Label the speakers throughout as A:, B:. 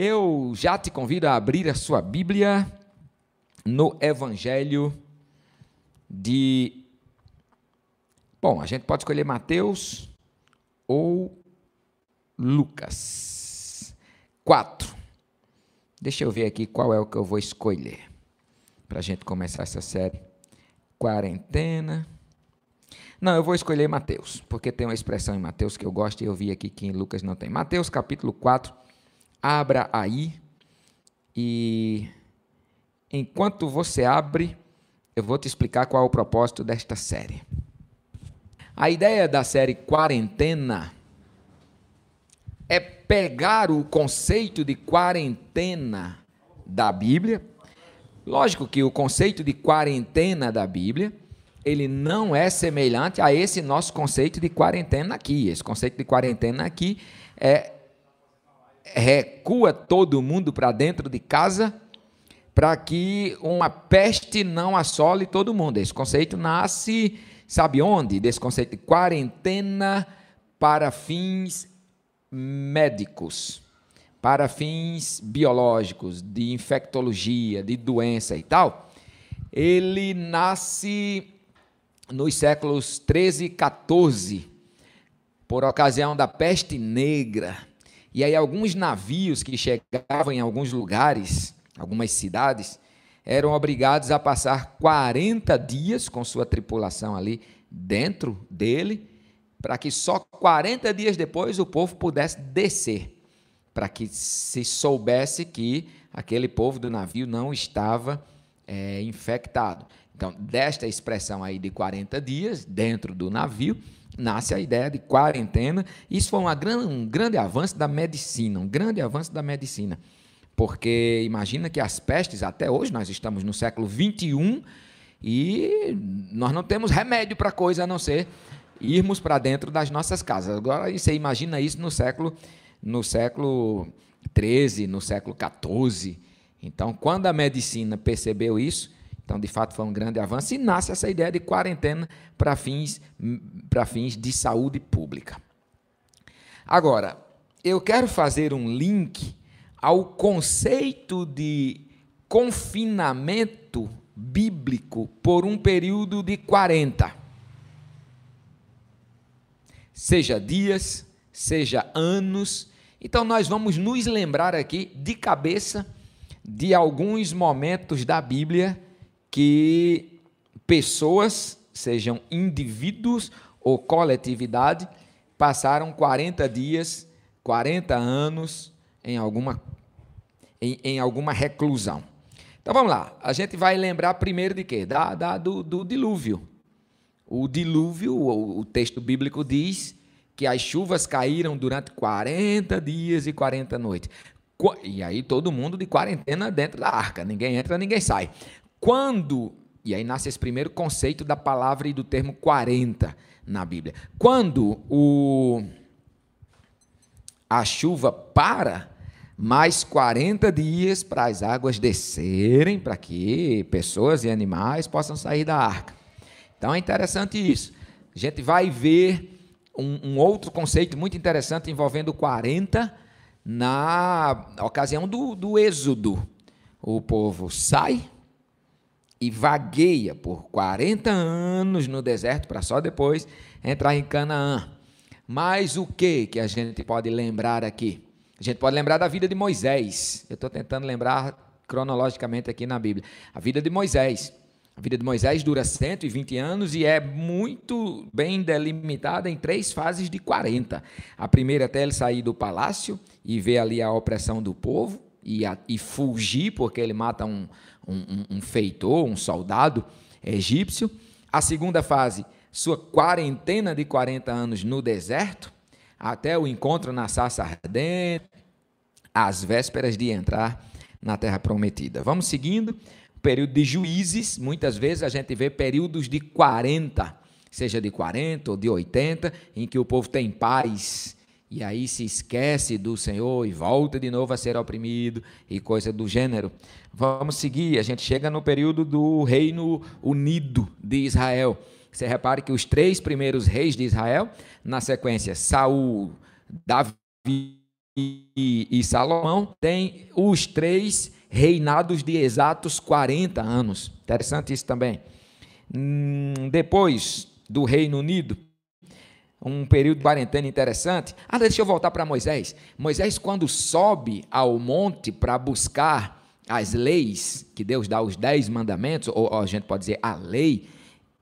A: Eu já te convido a abrir a sua Bíblia no Evangelho de. Bom, a gente pode escolher Mateus ou Lucas. 4. Deixa eu ver aqui qual é o que eu vou escolher para a gente começar essa série. Quarentena. Não, eu vou escolher Mateus, porque tem uma expressão em Mateus que eu gosto e eu vi aqui que em Lucas não tem. Mateus capítulo 4, abra aí e enquanto você abre, eu vou te explicar qual é o propósito desta série. A ideia da série Quarentena é pegar o conceito de quarentena da Bíblia. Lógico que o conceito de quarentena da Bíblia ele não é semelhante a esse nosso conceito de quarentena aqui. Esse conceito de quarentena aqui é recua todo mundo para dentro de casa para que uma peste não assole todo mundo. Esse conceito nasce, sabe onde? Desse conceito de quarentena para fins médicos, para fins biológicos, de infectologia, de doença e tal. Ele nasce nos séculos 13 e 14, por ocasião da peste negra. E aí alguns navios que chegavam em alguns lugares, algumas cidades, eram obrigados a passar 40 dias com sua tripulação ali dentro dele, para que só 40 dias depois o povo pudesse descer, para que se soubesse que aquele povo do navio não estava é, infectado. Então, desta expressão aí de 40 dias dentro do navio, nasce a ideia de quarentena. Isso foi gran, um grande avanço da medicina, um grande avanço da medicina. Porque imagina que as pestes, até hoje, nós estamos no século 21 e nós não temos remédio para coisa a não ser irmos para dentro das nossas casas. Agora você imagina isso no século no século 13, no século 14. Então, quando a medicina percebeu isso, então, de fato, foi um grande avanço e nasce essa ideia de quarentena para fins, para fins de saúde pública. Agora, eu quero fazer um link ao conceito de confinamento bíblico por um período de 40. Seja dias, seja anos. Então, nós vamos nos lembrar aqui de cabeça de alguns momentos da Bíblia que pessoas, sejam indivíduos ou coletividade, passaram 40 dias, 40 anos em alguma, em, em alguma reclusão. Então vamos lá, a gente vai lembrar primeiro de quê? Da, da do, do, dilúvio. O dilúvio, o, o texto bíblico diz que as chuvas caíram durante 40 dias e 40 noites. E aí todo mundo de quarentena dentro da arca, ninguém entra, ninguém sai. Quando, e aí nasce esse primeiro conceito da palavra e do termo 40 na Bíblia. Quando o, a chuva para, mais 40 dias para as águas descerem, para que pessoas e animais possam sair da arca. Então é interessante isso. A gente vai ver um, um outro conceito muito interessante envolvendo 40 na ocasião do, do êxodo. O povo sai e vagueia por 40 anos no deserto para só depois entrar em Canaã. Mas o que que a gente pode lembrar aqui? A gente pode lembrar da vida de Moisés. Eu estou tentando lembrar cronologicamente aqui na Bíblia. A vida de Moisés. A vida de Moisés dura 120 anos e é muito bem delimitada em três fases de 40. A primeira até ele sair do palácio e ver ali a opressão do povo e, a, e fugir, porque ele mata um, um, um feitor, um soldado egípcio. A segunda fase, sua quarentena de 40 anos no deserto, até o encontro na sarça ardente, às vésperas de entrar na terra prometida. Vamos seguindo. Período de juízes, muitas vezes a gente vê períodos de 40, seja de 40 ou de 80, em que o povo tem paz e aí se esquece do Senhor e volta de novo a ser oprimido e coisa do gênero. Vamos seguir, a gente chega no período do Reino Unido de Israel. Você repare que os três primeiros reis de Israel, na sequência, Saul, Davi e, e Salomão têm os três reinados de exatos 40 anos. Interessante isso também. Hum, depois do Reino Unido, um período de quarentena interessante. Ah, deixa eu voltar para Moisés. Moisés, quando sobe ao monte para buscar as leis, que Deus dá os dez mandamentos, ou, ou a gente pode dizer a lei,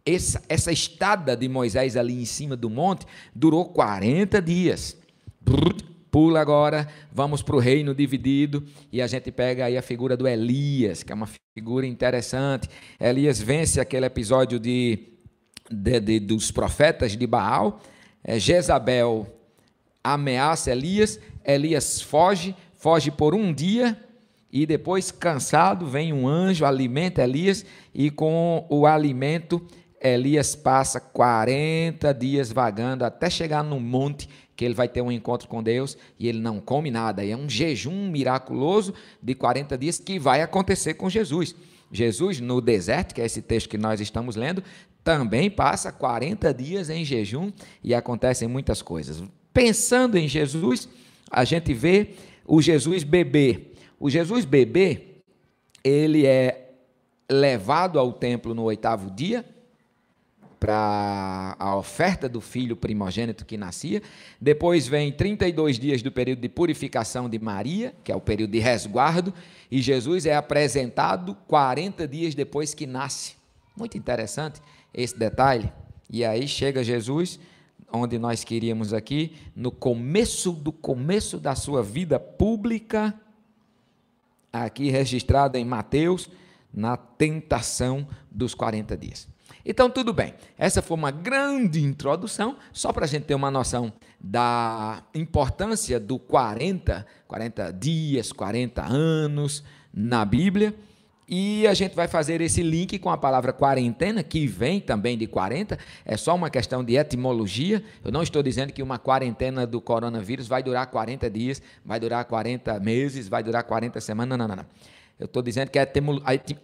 A: essa, essa estada de Moisés ali em cima do monte durou 40 dias. Pula agora, vamos para o reino dividido e a gente pega aí a figura do Elias, que é uma figura interessante. Elias vence aquele episódio de, de, de dos profetas de Baal. É, Jezabel ameaça Elias, Elias foge, foge por um dia e depois, cansado, vem um anjo, alimenta Elias e com o alimento Elias passa 40 dias vagando até chegar no monte que ele vai ter um encontro com Deus e ele não come nada. E é um jejum miraculoso de 40 dias que vai acontecer com Jesus. Jesus, no deserto, que é esse texto que nós estamos lendo, também passa 40 dias em jejum e acontecem muitas coisas. Pensando em Jesus, a gente vê o Jesus bebê. O Jesus bebê, ele é levado ao templo no oitavo dia, para a oferta do filho primogênito que nascia. Depois vem 32 dias do período de purificação de Maria, que é o período de resguardo, e Jesus é apresentado 40 dias depois que nasce. Muito interessante esse detalhe. E aí chega Jesus, onde nós queríamos aqui, no começo do começo da sua vida pública, aqui registrado em Mateus, na tentação dos 40 dias. Então, tudo bem. Essa foi uma grande introdução, só para a gente ter uma noção da importância do 40, 40 dias, 40 anos na Bíblia. E a gente vai fazer esse link com a palavra quarentena, que vem também de 40, é só uma questão de etimologia. Eu não estou dizendo que uma quarentena do coronavírus vai durar 40 dias, vai durar 40 meses, vai durar 40 semanas, não, não, não. Eu estou dizendo que a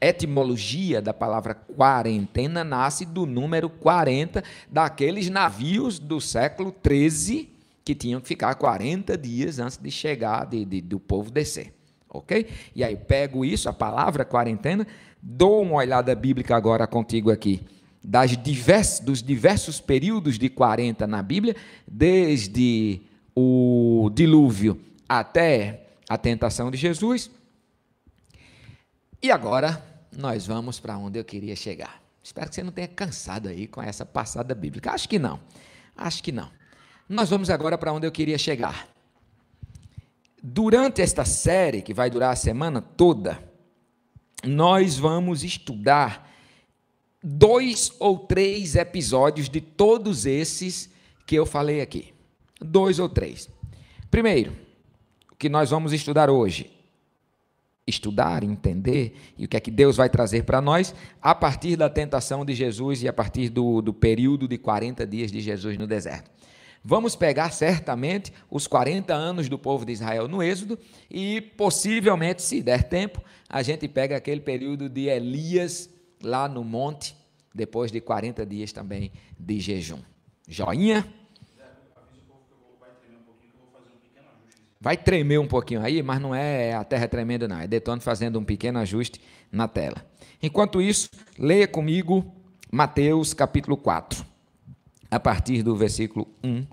A: etimologia da palavra quarentena nasce do número 40 daqueles navios do século XIII que tinham que ficar 40 dias antes de chegar, de, de, do povo descer. Ok? E aí pego isso, a palavra quarentena, dou uma olhada bíblica agora contigo aqui. Das divers, dos diversos períodos de 40 na Bíblia, desde o dilúvio até a tentação de Jesus e agora nós vamos para onde eu queria chegar. Espero que você não tenha cansado aí com essa passada bíblica. Acho que não. Acho que não. Nós vamos agora para onde eu queria chegar. Durante esta série, que vai durar a semana toda, nós vamos estudar dois ou três episódios de todos esses que eu falei aqui. Dois ou três. Primeiro, o que nós vamos estudar hoje estudar, entender e o que é que Deus vai trazer para nós a partir da tentação de Jesus e a partir do, do período de 40 dias de Jesus no deserto. Vamos pegar certamente os 40 anos do povo de Israel no Êxodo e possivelmente, se der tempo, a gente pega aquele período de Elias lá no monte, depois de 40 dias também de jejum. Joinha? Vai tremer um pouquinho aí, mas não é a terra tremenda, não. É Detone fazendo um pequeno ajuste na tela. Enquanto isso, leia comigo Mateus capítulo 4, a partir do versículo 1,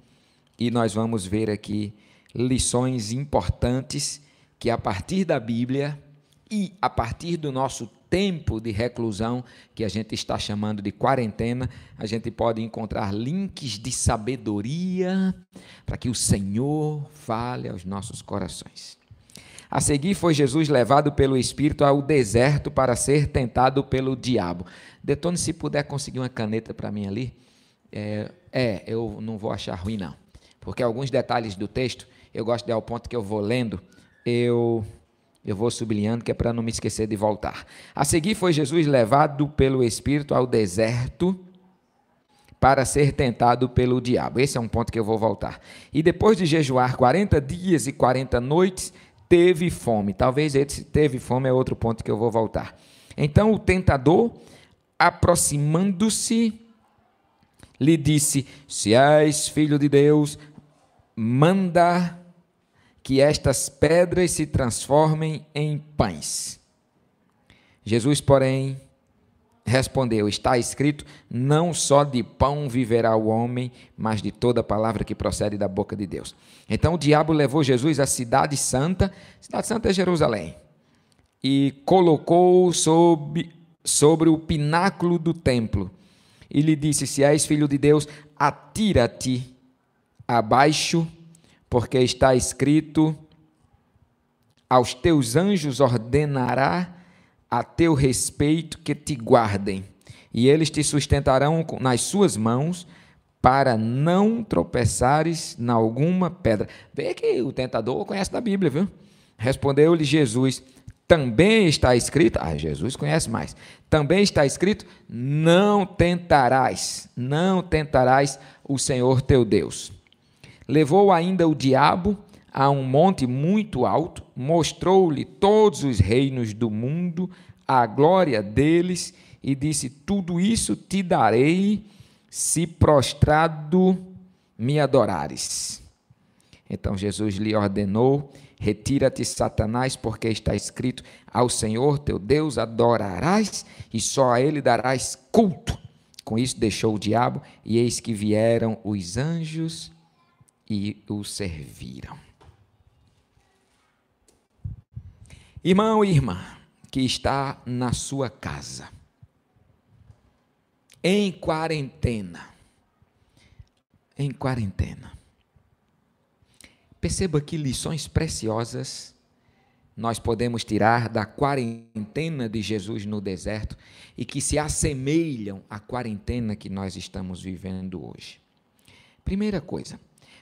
A: e nós vamos ver aqui lições importantes que a partir da Bíblia e a partir do nosso tempo de reclusão, que a gente está chamando de quarentena, a gente pode encontrar links de sabedoria para que o Senhor fale aos nossos corações. A seguir foi Jesus levado pelo Espírito ao deserto para ser tentado pelo diabo. Detone se puder conseguir uma caneta para mim ali. É, é, eu não vou achar ruim não, porque alguns detalhes do texto eu gosto de ao ponto que eu vou lendo, eu eu vou sublinhando que é para não me esquecer de voltar. A seguir foi Jesus levado pelo Espírito ao deserto para ser tentado pelo diabo. Esse é um ponto que eu vou voltar. E depois de jejuar 40 dias e 40 noites, teve fome. Talvez esse teve fome é outro ponto que eu vou voltar. Então o tentador, aproximando-se, lhe disse: Se és filho de Deus, manda que estas pedras se transformem em pães. Jesus, porém, respondeu: Está escrito: Não só de pão viverá o homem, mas de toda palavra que procede da boca de Deus. Então o diabo levou Jesus à cidade santa, cidade santa é Jerusalém, e colocou sobre, sobre o pináculo do templo. E lhe disse: Se és filho de Deus, atira-te abaixo, porque está escrito: Aos teus anjos ordenará a teu respeito que te guardem, e eles te sustentarão nas suas mãos, para não tropeçares na alguma pedra. Vê que o tentador conhece da Bíblia, viu? Respondeu-lhe Jesus: Também está escrito, ah, Jesus conhece mais. Também está escrito: Não tentarás, não tentarás o Senhor teu Deus. Levou ainda o diabo a um monte muito alto, mostrou-lhe todos os reinos do mundo, a glória deles, e disse: Tudo isso te darei se prostrado me adorares. Então Jesus lhe ordenou: Retira-te, Satanás, porque está escrito: Ao Senhor teu Deus adorarás e só a ele darás culto. Com isso deixou o diabo, e eis que vieram os anjos e o serviram. Irmão e irmã que está na sua casa, em quarentena, em quarentena. Perceba que lições preciosas nós podemos tirar da quarentena de Jesus no deserto e que se assemelham à quarentena que nós estamos vivendo hoje. Primeira coisa,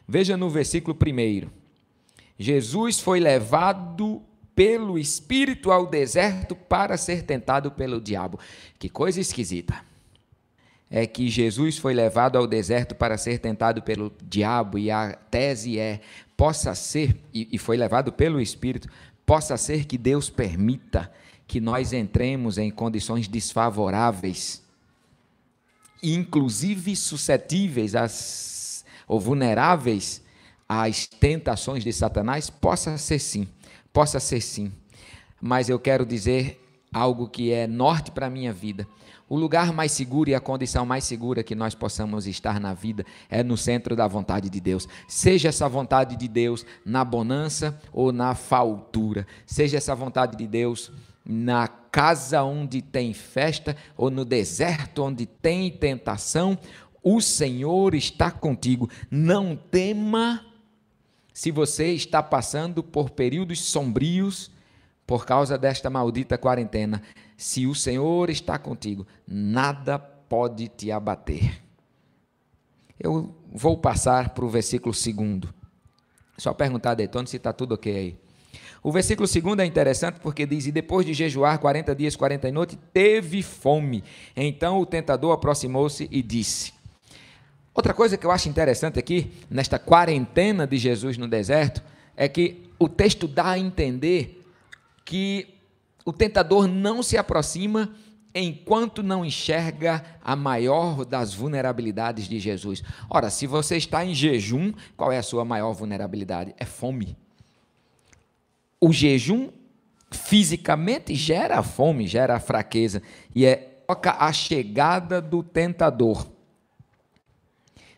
A: veja no versículo primeiro. Jesus foi levado pelo Espírito ao deserto para ser tentado pelo diabo. Que coisa esquisita. É que Jesus foi levado ao deserto para ser tentado pelo diabo, e a tese é: possa ser, e foi levado pelo Espírito, possa ser que Deus permita que nós entremos em condições desfavoráveis, inclusive suscetíveis às, ou vulneráveis às tentações de Satanás, possa ser sim possa ser sim. Mas eu quero dizer algo que é norte para a minha vida. O lugar mais seguro e a condição mais segura que nós possamos estar na vida é no centro da vontade de Deus. Seja essa vontade de Deus na bonança ou na faltura. Seja essa vontade de Deus na casa onde tem festa ou no deserto onde tem tentação. O Senhor está contigo. Não tema se você está passando por períodos sombrios por causa desta maldita quarentena, se o Senhor está contigo, nada pode te abater. Eu vou passar para o versículo segundo. Só perguntar a Detone se está tudo ok aí. O versículo segundo é interessante porque diz: E depois de jejuar 40 dias, 40 noites, teve fome. Então o tentador aproximou-se e disse: Outra coisa que eu acho interessante aqui, nesta quarentena de Jesus no deserto, é que o texto dá a entender que o tentador não se aproxima enquanto não enxerga a maior das vulnerabilidades de Jesus. Ora, se você está em jejum, qual é a sua maior vulnerabilidade? É fome. O jejum fisicamente gera fome, gera fraqueza e é a chegada do tentador.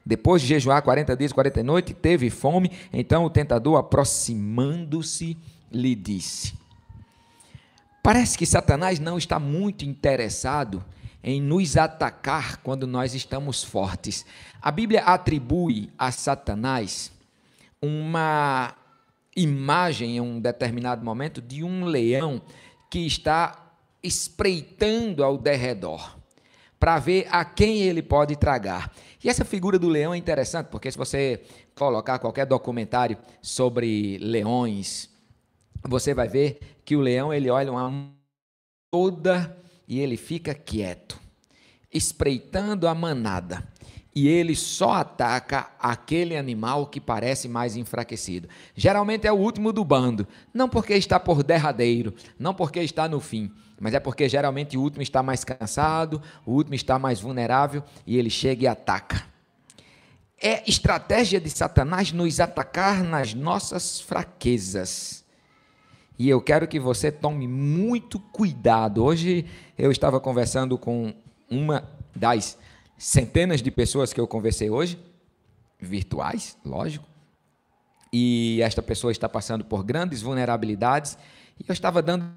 A: Depois de jejuar 40 dias e 40 noites, teve fome, então o tentador, aproximando-se, lhe disse: Parece que Satanás não está muito interessado em nos atacar quando nós estamos fortes. A Bíblia atribui a Satanás uma imagem em um determinado momento de um leão que está espreitando ao derredor para ver a quem ele pode tragar. E essa figura do leão é interessante, porque se você colocar qualquer documentário sobre leões, você vai ver que o leão ele olha uma toda e ele fica quieto, espreitando a manada. E ele só ataca aquele animal que parece mais enfraquecido. Geralmente é o último do bando, não porque está por derradeiro, não porque está no fim, mas é porque geralmente o último está mais cansado, o último está mais vulnerável e ele chega e ataca. É estratégia de Satanás nos atacar nas nossas fraquezas. E eu quero que você tome muito cuidado. Hoje eu estava conversando com uma das centenas de pessoas que eu conversei hoje, virtuais, lógico, e esta pessoa está passando por grandes vulnerabilidades, e eu estava dando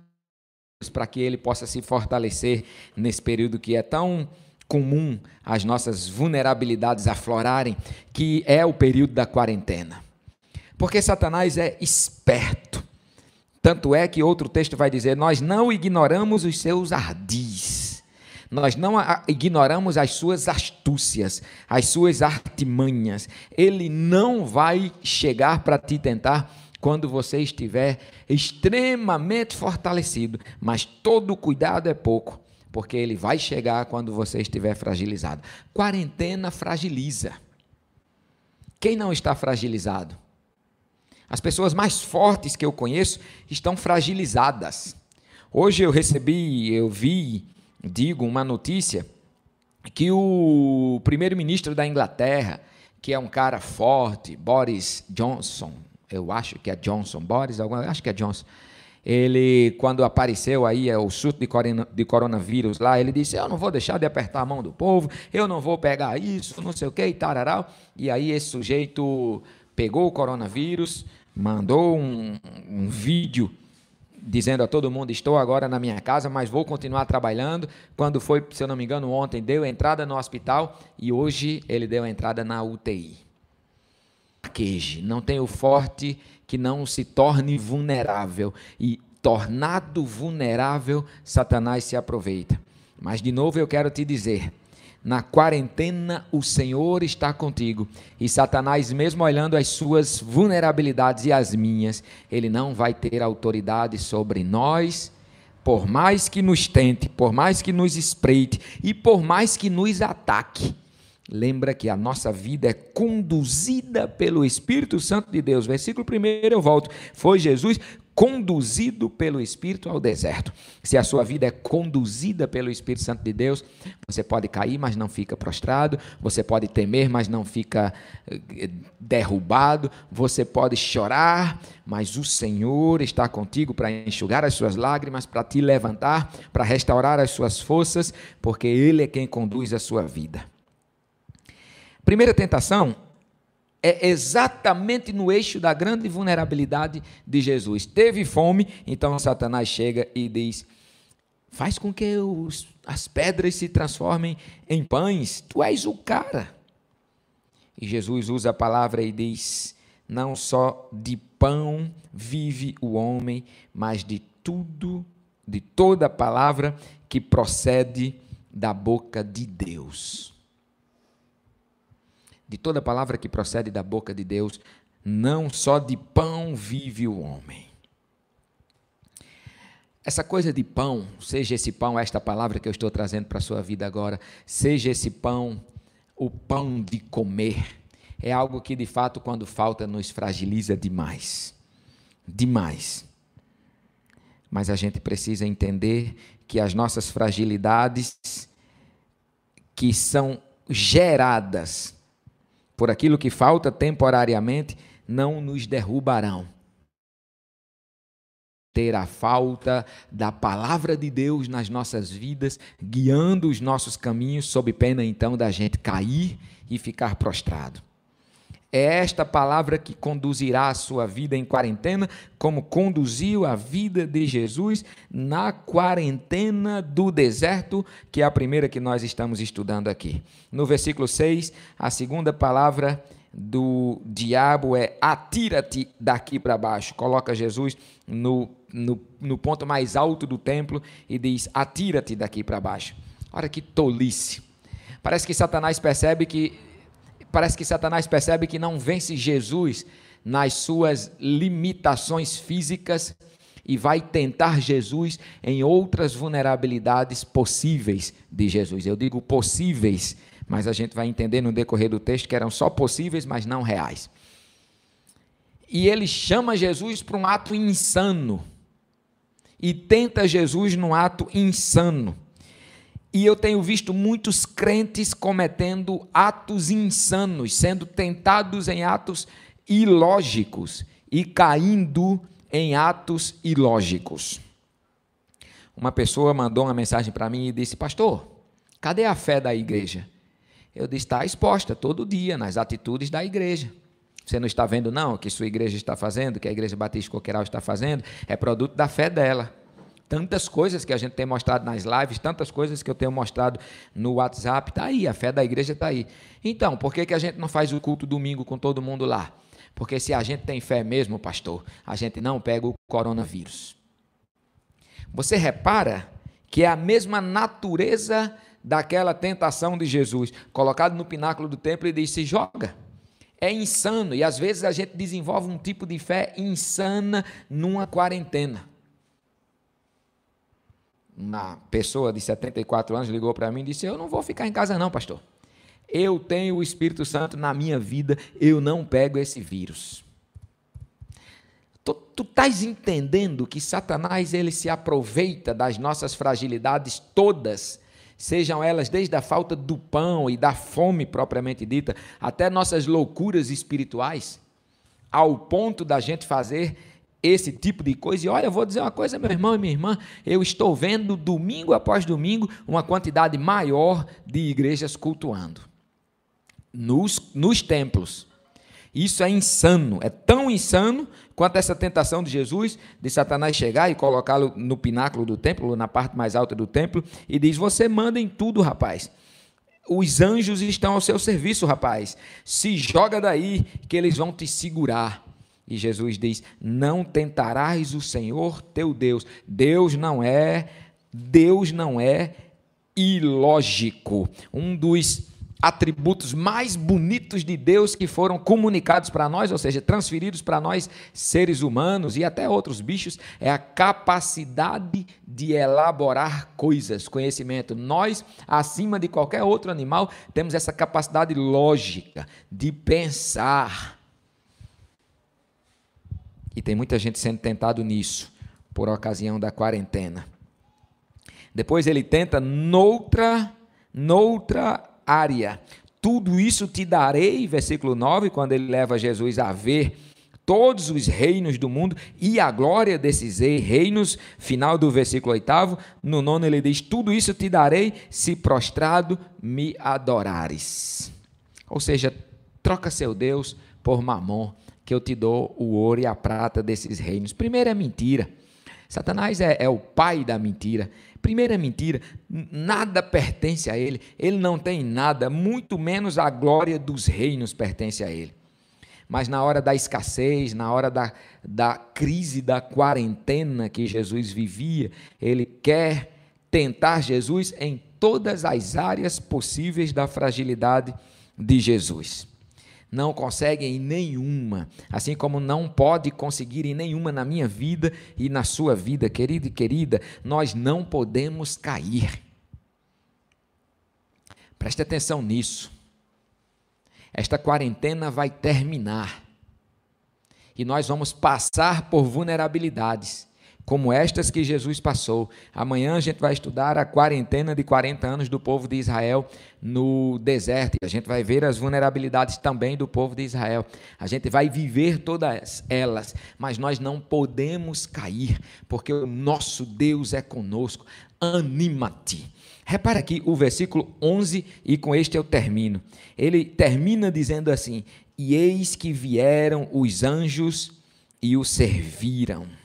A: para que ele possa se fortalecer nesse período que é tão comum as nossas vulnerabilidades aflorarem, que é o período da quarentena. Porque Satanás é esperto. Tanto é que outro texto vai dizer: Nós não ignoramos os seus ardis, nós não ignoramos as suas astúcias, as suas artimanhas. Ele não vai chegar para te tentar quando você estiver extremamente fortalecido, mas todo cuidado é pouco, porque ele vai chegar quando você estiver fragilizado. Quarentena fragiliza. Quem não está fragilizado? As pessoas mais fortes que eu conheço estão fragilizadas. Hoje eu recebi, eu vi, digo, uma notícia que o primeiro-ministro da Inglaterra, que é um cara forte, Boris Johnson, eu acho que é Johnson, Boris, acho que é Johnson. Ele, quando apareceu aí é, o surto de, de coronavírus lá, ele disse: Eu não vou deixar de apertar a mão do povo, eu não vou pegar isso, não sei o que, tararau. E aí esse sujeito pegou o coronavírus, mandou um, um vídeo dizendo a todo mundo: Estou agora na minha casa, mas vou continuar trabalhando. Quando foi, se eu não me engano, ontem, deu entrada no hospital e hoje ele deu entrada na UTI fraqueje, não tem o forte que não se torne vulnerável. E tornado vulnerável, Satanás se aproveita. Mas de novo eu quero te dizer, na quarentena o Senhor está contigo. E Satanás, mesmo olhando as suas vulnerabilidades e as minhas, ele não vai ter autoridade sobre nós, por mais que nos tente, por mais que nos espreite e por mais que nos ataque. Lembra que a nossa vida é conduzida pelo Espírito Santo de Deus. Versículo 1 eu volto. Foi Jesus conduzido pelo Espírito ao deserto. Se a sua vida é conduzida pelo Espírito Santo de Deus, você pode cair, mas não fica prostrado, você pode temer, mas não fica eh, derrubado, você pode chorar, mas o Senhor está contigo para enxugar as suas lágrimas, para te levantar, para restaurar as suas forças, porque Ele é quem conduz a sua vida. Primeira tentação é exatamente no eixo da grande vulnerabilidade de Jesus. Teve fome, então Satanás chega e diz: Faz com que os, as pedras se transformem em pães, tu és o cara. E Jesus usa a palavra e diz: Não só de pão vive o homem, mas de tudo, de toda palavra que procede da boca de Deus de toda palavra que procede da boca de Deus, não só de pão vive o homem. Essa coisa de pão, seja esse pão, esta palavra que eu estou trazendo para a sua vida agora, seja esse pão o pão de comer, é algo que de fato, quando falta, nos fragiliza demais. Demais. Mas a gente precisa entender que as nossas fragilidades, que são geradas por aquilo que falta temporariamente, não nos derrubarão. Ter a falta da palavra de Deus nas nossas vidas, guiando os nossos caminhos, sob pena então da gente cair e ficar prostrado. É esta palavra que conduzirá a sua vida em quarentena, como conduziu a vida de Jesus na quarentena do deserto, que é a primeira que nós estamos estudando aqui. No versículo 6, a segunda palavra do diabo é atira-te daqui para baixo. Coloca Jesus no, no, no ponto mais alto do templo e diz: atira-te daqui para baixo. Olha que tolice. Parece que Satanás percebe que parece que Satanás percebe que não vence Jesus nas suas limitações físicas e vai tentar Jesus em outras vulnerabilidades possíveis de Jesus. Eu digo possíveis, mas a gente vai entender no decorrer do texto que eram só possíveis, mas não reais. E ele chama Jesus para um ato insano. E tenta Jesus num ato insano. E eu tenho visto muitos crentes cometendo atos insanos, sendo tentados em atos ilógicos e caindo em atos ilógicos. Uma pessoa mandou uma mensagem para mim e disse: Pastor, cadê a fé da igreja? Eu disse: está exposta todo dia nas atitudes da igreja. Você não está vendo, não, o que sua igreja está fazendo, que a igreja Batista Coqueiral está fazendo, é produto da fé dela. Tantas coisas que a gente tem mostrado nas lives, tantas coisas que eu tenho mostrado no WhatsApp, está aí, a fé da igreja está aí. Então, por que, que a gente não faz o culto domingo com todo mundo lá? Porque se a gente tem fé mesmo, pastor, a gente não pega o coronavírus. Você repara que é a mesma natureza daquela tentação de Jesus, colocado no pináculo do templo e disse: joga. É insano, e às vezes a gente desenvolve um tipo de fé insana numa quarentena. Uma pessoa de 74 anos ligou para mim e disse: Eu não vou ficar em casa, não, pastor. Eu tenho o Espírito Santo na minha vida, eu não pego esse vírus. Tu, tu estás entendendo que Satanás ele se aproveita das nossas fragilidades todas sejam elas desde a falta do pão e da fome propriamente dita, até nossas loucuras espirituais, ao ponto da gente fazer esse tipo de coisa. E olha, eu vou dizer uma coisa, meu irmão e minha irmã, eu estou vendo domingo após domingo uma quantidade maior de igrejas cultuando nos, nos templos. Isso é insano, é tão insano quanto essa tentação de Jesus, de Satanás chegar e colocá-lo no pináculo do templo, na parte mais alta do templo, e diz: Você manda em tudo, rapaz. Os anjos estão ao seu serviço, rapaz. Se joga daí, que eles vão te segurar. E Jesus diz: Não tentarás o Senhor teu Deus. Deus não é, Deus não é ilógico. Um dos atributos mais bonitos de Deus que foram comunicados para nós, ou seja, transferidos para nós, seres humanos e até outros bichos, é a capacidade de elaborar coisas, conhecimento. Nós, acima de qualquer outro animal, temos essa capacidade lógica de pensar. E tem muita gente sendo tentado nisso, por ocasião da quarentena. Depois ele tenta noutra, noutra área. Tudo isso te darei, versículo 9, quando ele leva Jesus a ver todos os reinos do mundo e a glória desses reinos, final do versículo 8, no nono ele diz: Tudo isso te darei se prostrado me adorares. Ou seja, troca seu Deus por mamon, que eu te dou o ouro e a prata desses reinos. Primeiro é mentira. Satanás é, é o pai da mentira. Primeira mentira, nada pertence a ele, ele não tem nada, muito menos a glória dos reinos pertence a ele. Mas na hora da escassez, na hora da, da crise da quarentena que Jesus vivia, ele quer tentar Jesus em todas as áreas possíveis da fragilidade de Jesus não consegue em nenhuma, assim como não pode conseguir em nenhuma na minha vida e na sua vida, querido e querida, nós não podemos cair. Preste atenção nisso. Esta quarentena vai terminar e nós vamos passar por vulnerabilidades como estas que Jesus passou. Amanhã a gente vai estudar a quarentena de 40 anos do povo de Israel no deserto. A gente vai ver as vulnerabilidades também do povo de Israel. A gente vai viver todas elas, mas nós não podemos cair, porque o nosso Deus é conosco. Anima-te. Repara aqui o versículo 11 e com este eu termino. Ele termina dizendo assim: E eis que vieram os anjos e o serviram.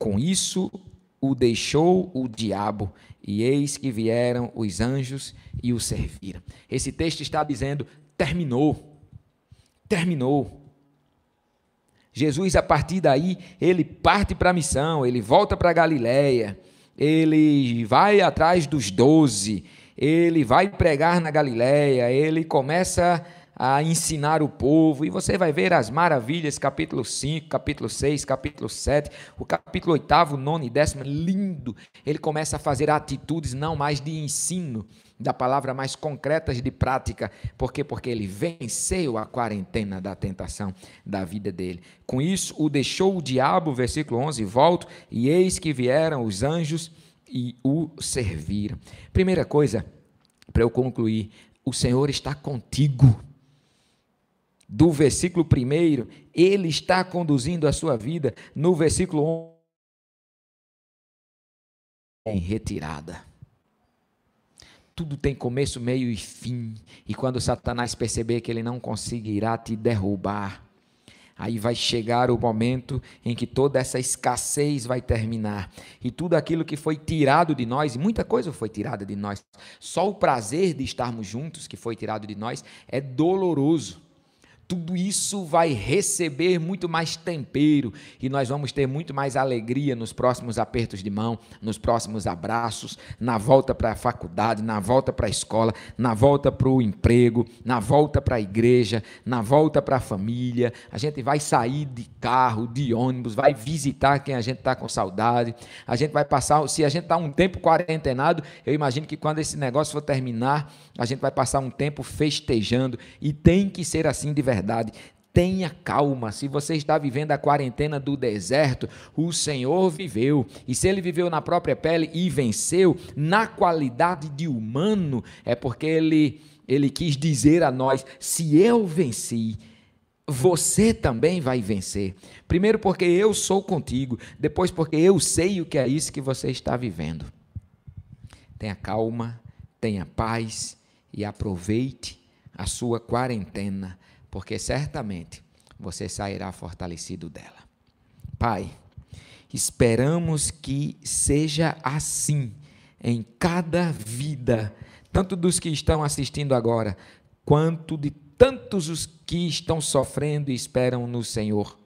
A: Com isso o deixou o diabo, e eis que vieram os anjos e o serviram. Esse texto está dizendo: terminou. Terminou. Jesus, a partir daí, ele parte para a missão, ele volta para Galiléia, ele vai atrás dos doze, ele vai pregar na Galiléia, ele começa a ensinar o povo, e você vai ver as maravilhas, capítulo 5, capítulo 6, capítulo 7, o capítulo 8, 9 e 10, lindo. Ele começa a fazer atitudes não mais de ensino, da palavra mais concretas de prática. Por quê? Porque ele venceu a quarentena da tentação da vida dele. Com isso, o deixou o diabo, versículo 11, volto, e eis que vieram os anjos e o servir. Primeira coisa, para eu concluir, o Senhor está contigo. Do versículo 1, Ele está conduzindo a sua vida. No versículo 11, em retirada. Tudo tem começo, meio e fim. E quando Satanás perceber que ele não conseguirá te derrubar, Aí vai chegar o momento em que toda essa escassez vai terminar. E tudo aquilo que foi tirado de nós, e muita coisa foi tirada de nós, só o prazer de estarmos juntos que foi tirado de nós é doloroso tudo isso vai receber muito mais tempero e nós vamos ter muito mais alegria nos próximos apertos de mão, nos próximos abraços, na volta para a faculdade, na volta para a escola, na volta para o emprego, na volta para a igreja, na volta para a família. A gente vai sair de carro, de ônibus, vai visitar quem a gente está com saudade. A gente vai passar, se a gente está um tempo quarentenado, eu imagino que quando esse negócio for terminar, a gente vai passar um tempo festejando e tem que ser assim de verdade verdade. Tenha calma. Se você está vivendo a quarentena do deserto, o Senhor viveu. E se ele viveu na própria pele e venceu, na qualidade de humano, é porque ele, ele quis dizer a nós: se eu venci, você também vai vencer. Primeiro, porque eu sou contigo. Depois, porque eu sei o que é isso que você está vivendo. Tenha calma, tenha paz e aproveite a sua quarentena porque certamente você sairá fortalecido dela. Pai, esperamos que seja assim em cada vida, tanto dos que estão assistindo agora, quanto de tantos os que estão sofrendo e esperam no Senhor.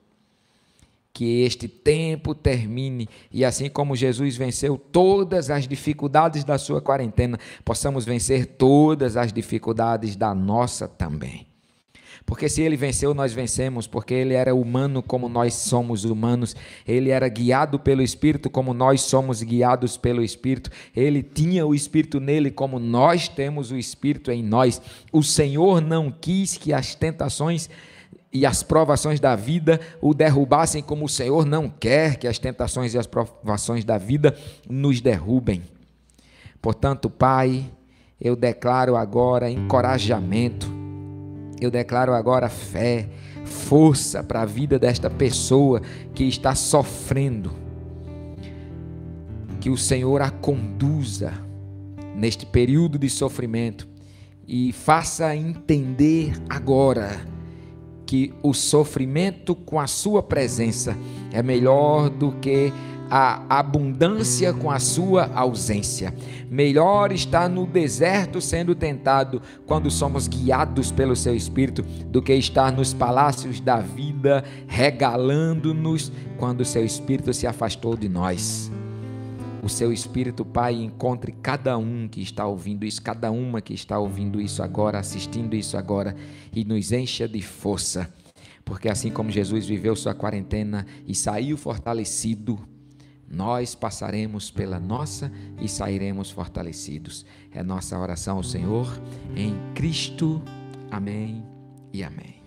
A: Que este tempo termine e assim como Jesus venceu todas as dificuldades da sua quarentena, possamos vencer todas as dificuldades da nossa também. Porque se ele venceu, nós vencemos, porque ele era humano como nós somos humanos, ele era guiado pelo Espírito como nós somos guiados pelo Espírito, ele tinha o Espírito nele como nós temos o Espírito em nós. O Senhor não quis que as tentações e as provações da vida o derrubassem, como o Senhor não quer que as tentações e as provações da vida nos derrubem. Portanto, Pai, eu declaro agora encorajamento eu declaro agora fé, força para a vida desta pessoa que está sofrendo. Que o Senhor a conduza neste período de sofrimento e faça entender agora que o sofrimento com a sua presença é melhor do que a abundância com a sua ausência. Melhor estar no deserto sendo tentado quando somos guiados pelo seu espírito do que estar nos palácios da vida regalando-nos quando o seu espírito se afastou de nós. O seu espírito, Pai, encontre cada um que está ouvindo isso, cada uma que está ouvindo isso agora, assistindo isso agora e nos encha de força. Porque assim como Jesus viveu sua quarentena e saiu fortalecido, nós passaremos pela nossa e sairemos fortalecidos. É nossa oração ao Senhor em Cristo. Amém e amém.